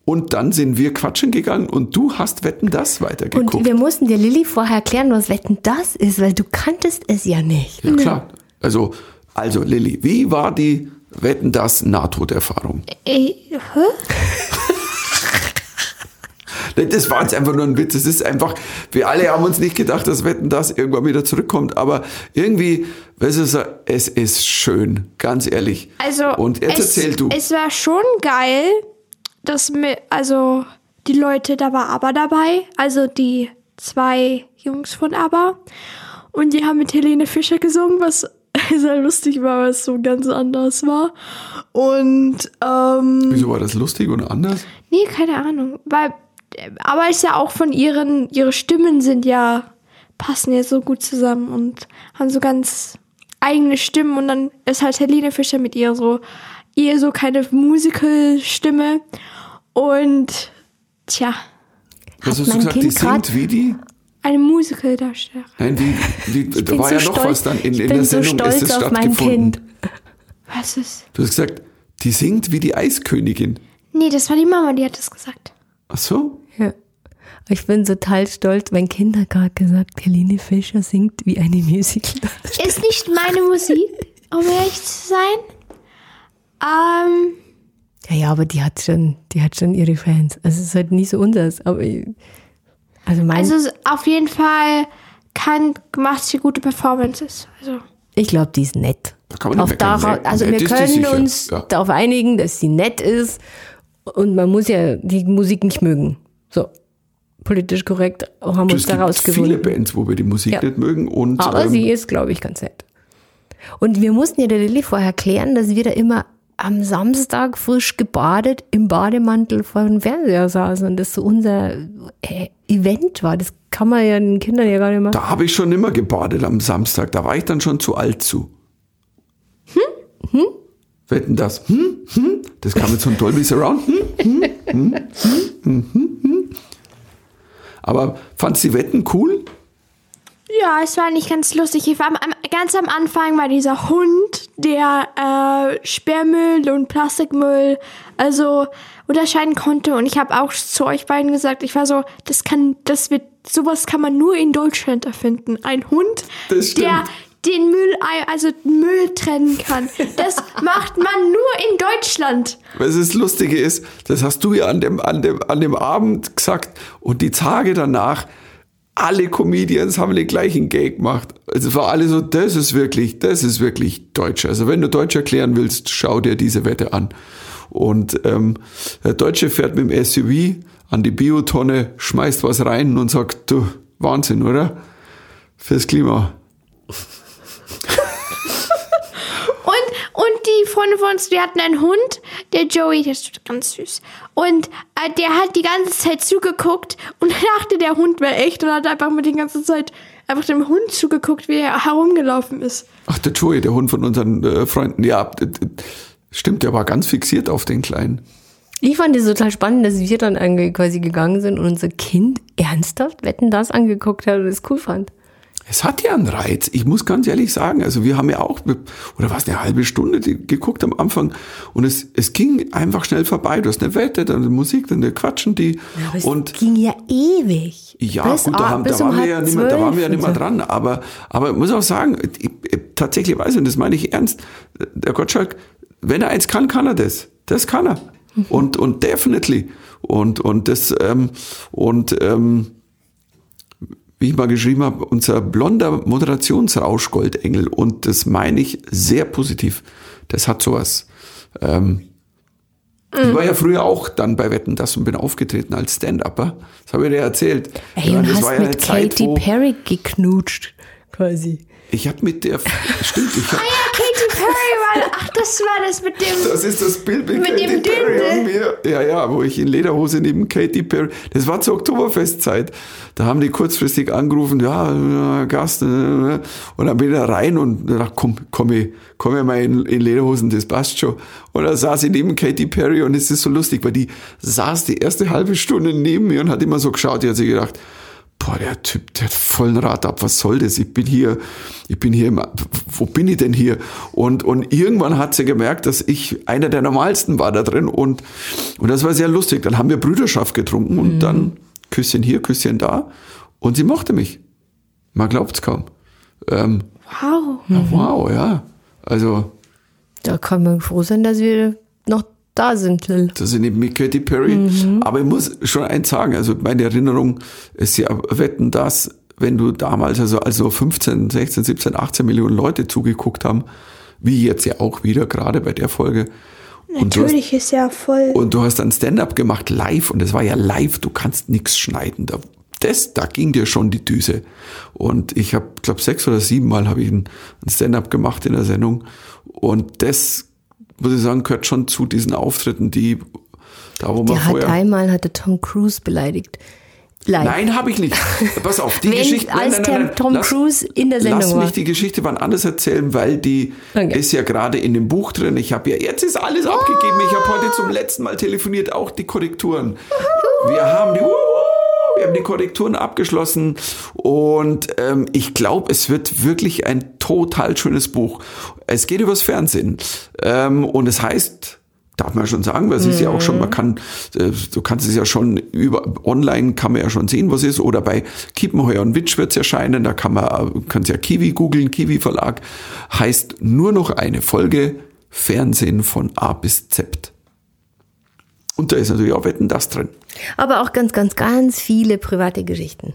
Und dann sind wir quatschen gegangen und du hast Wetten das weitergeguckt. Und wir mussten dir Lilly vorher erklären, was Wetten das ist, weil du kanntest es ja nicht. ja, klar. Also, also Lilly, wie war die Wetten das Nahtoderfahrung? Ey, hä? Das war jetzt einfach nur ein Witz. Es ist einfach, wir alle haben uns nicht gedacht, dass Wetten das irgendwann wieder zurückkommt. Aber irgendwie, weißt du, es ist schön, ganz ehrlich. Also, Und jetzt es, erzähl du. Es war schon geil, dass mir, also die Leute, da war aber dabei, also die zwei Jungs von aber. Und die haben mit Helene Fischer gesungen, was sehr lustig war, weil es so ganz anders war. Und, ähm, Wieso war das lustig und anders? nee, keine Ahnung. Weil, aber ist ja auch von ihren, ihre Stimmen sind ja, passen ja so gut zusammen und haben so ganz eigene Stimmen und dann ist halt Helene Fischer mit ihr so, ihr so keine Musical-Stimme und, tja, Was hast du gesagt? Die Kind singt wie die? eine Musical-Darstellerin. Nein, wie, wie da war so ja noch was dann in, ich in bin der so Sendung ist stolz es auf mein stattgefunden. Kind. Was ist? Du hast gesagt, die singt wie die Eiskönigin. Nee, das war die Mama, die hat das gesagt. Ach so? Ja. Ich bin total stolz. Mein Kind hat gerade gesagt, Helene Fischer singt wie eine Musical. Ist nicht meine Musik, um ehrlich zu sein. Ähm, Ja, ja, aber die hat schon, die hat schon ihre Fans. Also es ist halt nicht so unseres. Aber ich- also mein, also auf jeden Fall kann, macht sie gute Performances. Also. ich glaube, die ist nett. Da kann man nicht Auf meckern. dara- Nee, also nett wir können uns Ja. darauf einigen, dass sie nett ist und man muss ja die Musik nicht mögen. So politisch korrekt haben wir uns Es gibt daraus viele. Bands, wo wir die Musik Ja. nicht mögen. Und, Aber ähm, sie ist, glaube ich, ganz nett. Und wir mussten ja der Lilly vorher erklären, dass wir da immer am Samstag frisch gebadet im Bademantel vor dem Fernseher saßen und das so unser äh, Event war. Das kann man ja den Kindern ja gar nicht mehr. Da habe ich schon immer gebadet am Samstag. Da war ich dann schon zu alt zu. Hm? Hm? Wetten das? Hm? Hm? Das kam jetzt von Dolby Surround. Hm? Hm? Hm? Hm? Hm? Hm? Hm? Aber fandst du die Wetten cool? Ja, es war nicht ganz lustig. Ich war am, am, ganz am Anfang war dieser Hund, der äh, Sperrmüll und Plastikmüll also unterscheiden konnte. Und ich habe auch zu euch beiden gesagt, ich war so, das kann, das wird, sowas kann man nur in Deutschland erfinden. Ein Hund, der den Müll, also Müll trennen kann. Das macht man nur in Deutschland. Weil das Lustige ist, das hast du ja an dem, an dem, an dem Abend gesagt und die Tage danach, alle Comedians haben den gleichen Gag gemacht. Also es war alle so, das ist wirklich, das ist wirklich Deutsch. Also wenn du Deutsch erklären willst, schau dir diese Wette an. Und ähm, der Deutsche fährt mit dem SUV an die Biotonne, schmeißt was rein und sagt, du, Wahnsinn, oder? Fürs Klima. Und, und die Freunde von uns, die hatten einen Hund, der Joey, der ist ganz süß. Und äh, der hat die ganze Zeit zugeguckt und dachte, der Hund wäre echt und hat einfach mit die ganze Zeit einfach dem Hund zugeguckt, wie er herumgelaufen ist. Ach, der Joey, der Hund von unseren äh, Freunden. Ja, stimmt, der war ganz fixiert auf den Kleinen. Ich fand es total spannend, dass wir dann quasi gegangen sind und unser Kind ernsthaft Wetten das angeguckt hat und es cool fand. Es hat ja einen Reiz. Ich muss ganz ehrlich sagen, also wir haben ja auch, oder was, eine halbe Stunde geguckt am Anfang und es, es ging einfach schnell vorbei. Du hast eine Wette, dann eine Musik, dann quatschen die. Es und ging ja ewig. ja, Bis gut, da, haben, da, um waren wir ja nicht mehr, da waren wir ja nicht mehr dran. Aber, aber ich muss auch sagen, ich, ich, tatsächlich weiß, und das meine ich ernst, der Gottschalk, wenn er eins kann, kann er das. Das kann er. Mhm. Und, und definitely. Und, und das, ähm, und, ähm, wie ich mal geschrieben habe, unser blonder Moderationsrauschgoldengel. Und das meine ich sehr positiv. Das hat sowas. Ähm, Ich war ja früher auch dann bei Wetten, das und bin aufgetreten als Stand-Upper. Das habe ich dir erzählt. Ey, Ja, und das hast war ja mit Zeit, Katy Perry geknutscht, quasi. ich habe mit der, stimmt, ich hab, Katy Perry war, ach, das war das mit dem. das ist das Bild mit, Mit Katy dem Perry Dirndl. und mir. Ja, ja, wo ich in Lederhose neben Katy Perry, das war zur Oktoberfestzeit. Da haben die kurzfristig angerufen, ja, äh, Gast, äh, äh. und dann bin ich da rein und dachte, komm, komm ich, komm ich mal in, in Lederhosen, das passt schon. Und da saß ich neben Katy Perry und es ist so lustig, weil die saß die erste halbe Stunde neben mir und hat immer so geschaut, die hat sich gedacht, boah, der Typ, der hat vollen Rad ab, was soll das? Ich bin hier, ich bin hier, im, wo bin ich denn hier? Und, und irgendwann hat sie gemerkt, dass ich einer der normalsten war da drin und, und das war sehr lustig. Dann haben wir Brüderschaft getrunken und dann Küsschen hier, Küsschen da und sie mochte mich. Man glaubt's kaum. Ähm, Wow. ja, wow, ja. Also, Da kann man froh sein, dass wir da sind, Lil. Das sind eben mit Katy Perry. Aber ich muss schon eins sagen, also meine Erinnerung ist ja, wetten das, wenn du damals, also, also 15, 16, 17, 18 Millionen Leute zugeguckt haben, wie jetzt ja auch wieder, gerade bei der Folge. Und du hast, Natürlich ist ja voll. und du hast dann Stand-up gemacht live und es war ja live, du kannst nichts schneiden. Da, das, da ging dir schon die Düse. Und ich habe, glaube sechs oder sieben Mal habe ich ein Stand-up gemacht in der Sendung. Und das, muss ich sagen, gehört schon zu diesen Auftritten, die da, wo man hat vorher. einmal hatte Tom Cruise beleidigt. Live. Nein, habe ich nicht. Pass auf, die Wenn Geschichte. Nein, als nein, nein. Tom Cruise in der Sendung Lass war. mich die Geschichte wann anders erzählen, weil die Okay. ist ja gerade in dem Buch drin. Ich habe ja, jetzt ist alles abgegeben. Ich habe heute zum letzten Mal telefoniert, auch die Korrekturen. Wir haben die, wir haben die Korrekturen abgeschlossen und ähm, ich glaube, es wird wirklich ein total schönes Buch. Es geht übers Fernsehen ähm, und es heißt Darf man schon sagen, weil es ist ja auch schon, man kann, äh, du kannst es ja schon über, online kann man ja schon sehen, was ist, oder bei Kiepenheuer und Witsch wird es erscheinen, da kann man, kannst ja Kiwi googeln, Kiwi Verlag, heißt nur noch eine Folge Fernsehen von A bis Z. Und da ist natürlich auch Wetten das drin. Aber auch ganz, ganz, ganz viele private Geschichten.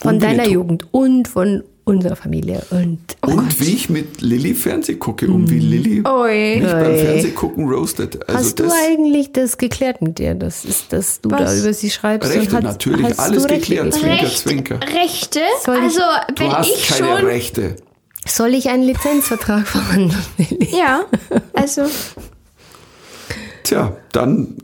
Von Und deiner. Jugend und von unserer Familie. Und oh und wie ich mit Lilly Fernseh gucke und wie Lilly Oi. mich beim Oi. Fernsehgucken roastet. Also hast du eigentlich das geklärt mit dir? Das ist, dass du da Was? über sie schreibst? Rechte, und hast, natürlich, hast alles du Rechte geklärt. geklärt? Zwinker, Recht, Zwinker. Rechte? Soll ich- also, Du wenn hast ich keine schon. Rechte. Soll ich einen Lizenzvertrag verhandeln? Ja, also. Tja, dann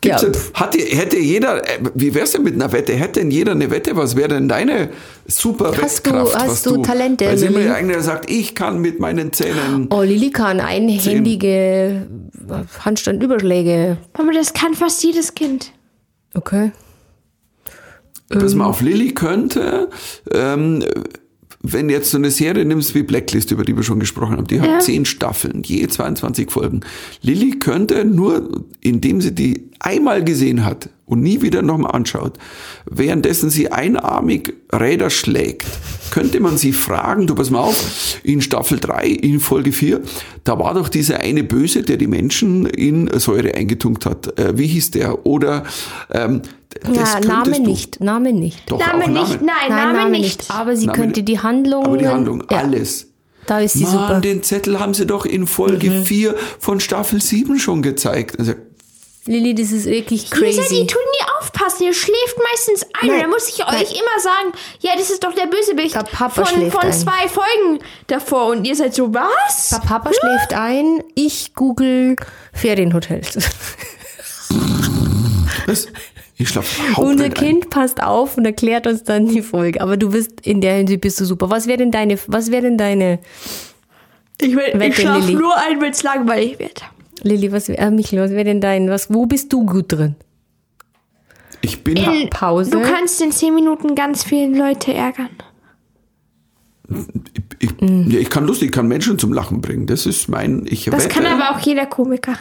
gibt's Ja. ja. hat, die- hätte jeder, äh, wie wär's denn mit einer Wette? Hätte denn jeder eine Wette? Was wäre denn deine super Hast du- Wettkraft? hast was du Talente, Weil immer Lilly? der eigene sagt, ich kann mit meinen Zähnen. Oh, Lili kann einhändige Handstandüberschläge. Aber das kann fast jedes Kind. Okay. Pass Ähm. mal auf, Lilly könnte, ähm, wenn jetzt so eine Serie nimmst wie Blacklist, über die wir schon gesprochen haben, die hat Ja. zehn Staffeln, je 22 Folgen. Lilly könnte nur, indem sie die einmal gesehen hat und nie wieder nochmal anschaut, währenddessen sie einarmig Räder schlägt, könnte man sie fragen, du pass mal auf, in Staffel 3, in Folge 4, da war doch dieser eine Böse, der die Menschen in Säure eingetunkt hat. Äh, wie hieß der? Oder ähm, Ja, Name du- nicht. Name nicht. Doch, Name auch nicht, Name. nein, Name, nicht. Aber sie Name könnte nicht. die Handlung. Aber die Handlung, ja, alles. Da ist sie Mann, super. Mhm. den Zettel haben sie doch in Folge 4 von Staffel 7 schon gezeigt. Also, Lilly, das ist wirklich Ihr seid, ihr crazy. tut nie aufpassen, ihr schläft meistens ein. Nein. Da muss ich Nein. euch immer sagen, ja, das ist doch der Bösewicht Der Papa von, von ein. zwei Folgen davor. Und ihr seid so, was? Pa- Papa schläft ein, ich google Ferienhotels. Was? Ich schlafe Unser nicht ein. Kind passt auf und erklärt uns dann die Folge. Aber du bist in der Hinsicht bist du super. Was wäre denn deine, was wäre denn deine, Ich, will- ich schlafe nur ein, wenn es langweilig wird. Lilly, was, äh, Michael, was wäre denn dein, was, wo bist du gut drin? Ich bin In- Pause. Du kannst in zehn Minuten ganz viele Leute ärgern. ich, ja, ich kann lustig, ich kann Menschen zum Lachen bringen. Das ist mein, ich Das wette. kann aber auch jeder Komiker.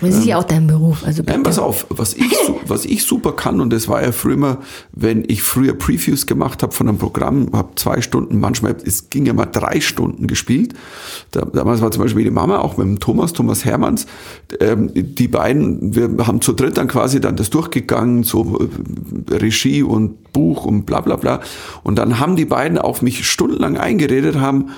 Das ist ja auch dein Beruf. Also Nein, pass auf, was ich, was ich super kann, und das war ja früher immer, wenn ich früher Previews gemacht habe von einem Programm, habe zwei Stunden, manchmal, es ging ja mal drei Stunden gespielt. Da, damals war zum Beispiel die Mama, auch mit dem Thomas, Thomas Hermanns, ähm, die beiden, wir haben zu dritt dann quasi dann das durchgegangen, so äh, Regie und Buch und bla bla bla. Und dann haben die beiden auf mich stundenlang eingeredet, haben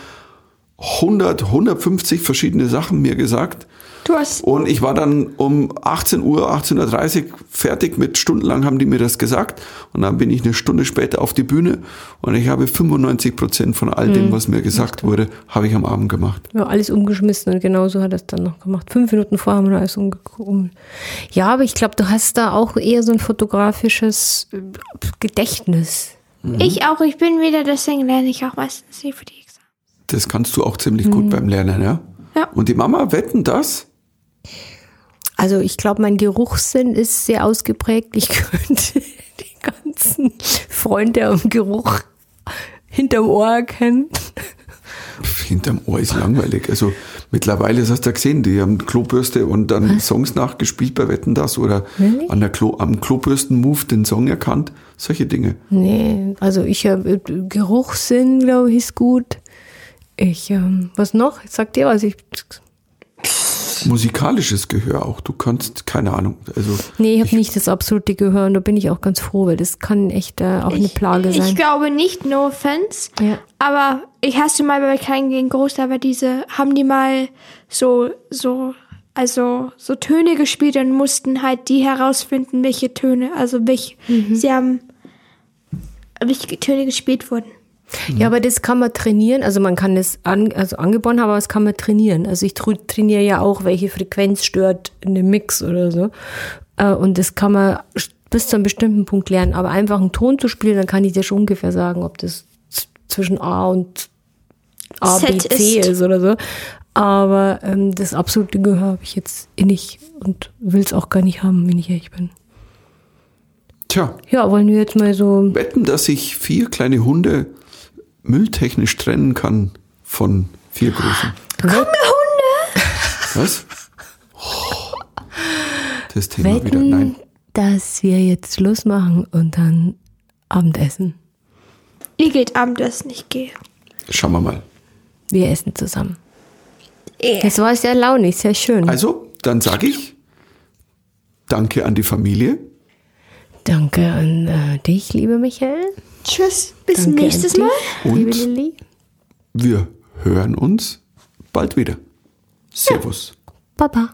100, 150 verschiedene Sachen mir gesagt. Du hast. Und ich war dann um 18 Uhr, 18.30 Uhr fertig mit stundenlang haben die mir das gesagt. Und dann bin ich eine Stunde später auf die Bühne und ich habe 95 Prozent von all dem, was mir gesagt wurde, habe ich am Abend gemacht. Ja, alles umgeschmissen und genauso hat er es dann noch gemacht. Fünf Minuten vorher haben wir alles umgekommen. Ja, aber ich glaube, du hast da auch eher so ein fotografisches äh, Gedächtnis. Ich auch, ich bin wieder, deswegen lerne ich auch meistens nie für die Examen. Das kannst du auch ziemlich gut beim Lernen, ja? Ja. Und die Mama wetten das? Also ich glaube, mein Geruchssinn ist sehr ausgeprägt. Ich könnte die ganzen Freunde am Geruch hinterm Ohr erkennen. Hinterm Ohr ist langweilig. Also mittlerweile, das hast du ja gesehen, die haben Klobürste und dann Songs nachgespielt bei Wetten das oder Really? an der Klo, am Klobürsten-Move den Song erkannt. Solche Dinge. Nee, also ich habe Geruchssinn, glaube ich, ist gut. Ich, ähm, was noch? Sag dir was. Ich, Musikalisches Gehör auch. Du kannst, keine Ahnung. Also nee, ich habe nicht das absolute Gehör und da bin ich auch ganz froh, weil das kann echt äh, auch eine Plage Ich sein. glaube nicht, no offense. Ja. Aber ich hast du mal bei Klein gegen Groß, aber diese, haben die mal so, so, also so Töne gespielt und mussten halt die herausfinden, welche Töne, also welche, sie haben, welche Töne gespielt wurden. Ja, aber das kann man trainieren. Also man kann das an, also angeboren haben, aber das kann man trainieren. Also ich trainiere ja auch, welche Frequenz stört in dem Mix oder so. Äh, Und das kann man bis zu einem bestimmten Punkt lernen. Aber einfach einen Ton zu spielen, dann kann ich dir schon ungefähr sagen, ob das zwischen A und A, B, C ist. ist oder so. Aber ähm, das absolute Gehör habe ich jetzt eh nicht und will es auch gar nicht haben, wenn ich ehrlich bin. Tja, Ja, wollen wir jetzt mal so wetten, dass ich vier kleine Hunde mülltechnisch trennen kann von vier großen. Was? Oh, das Thema wieder. wetten, Nein. dass wir jetzt Schluss machen und dann Abendessen. Ihr geht Abendessen, ich gehe. Schauen wir mal. Wir essen zusammen. Yeah. Das war sehr launig, sehr schön. Also, dann sage ich Danke an die Familie. Danke an äh, dich, liebe Michael. Tschüss, bis Danke nächstes Mal. liebe Und? Lilly. Wir hören uns bald wieder. Servus. Baba.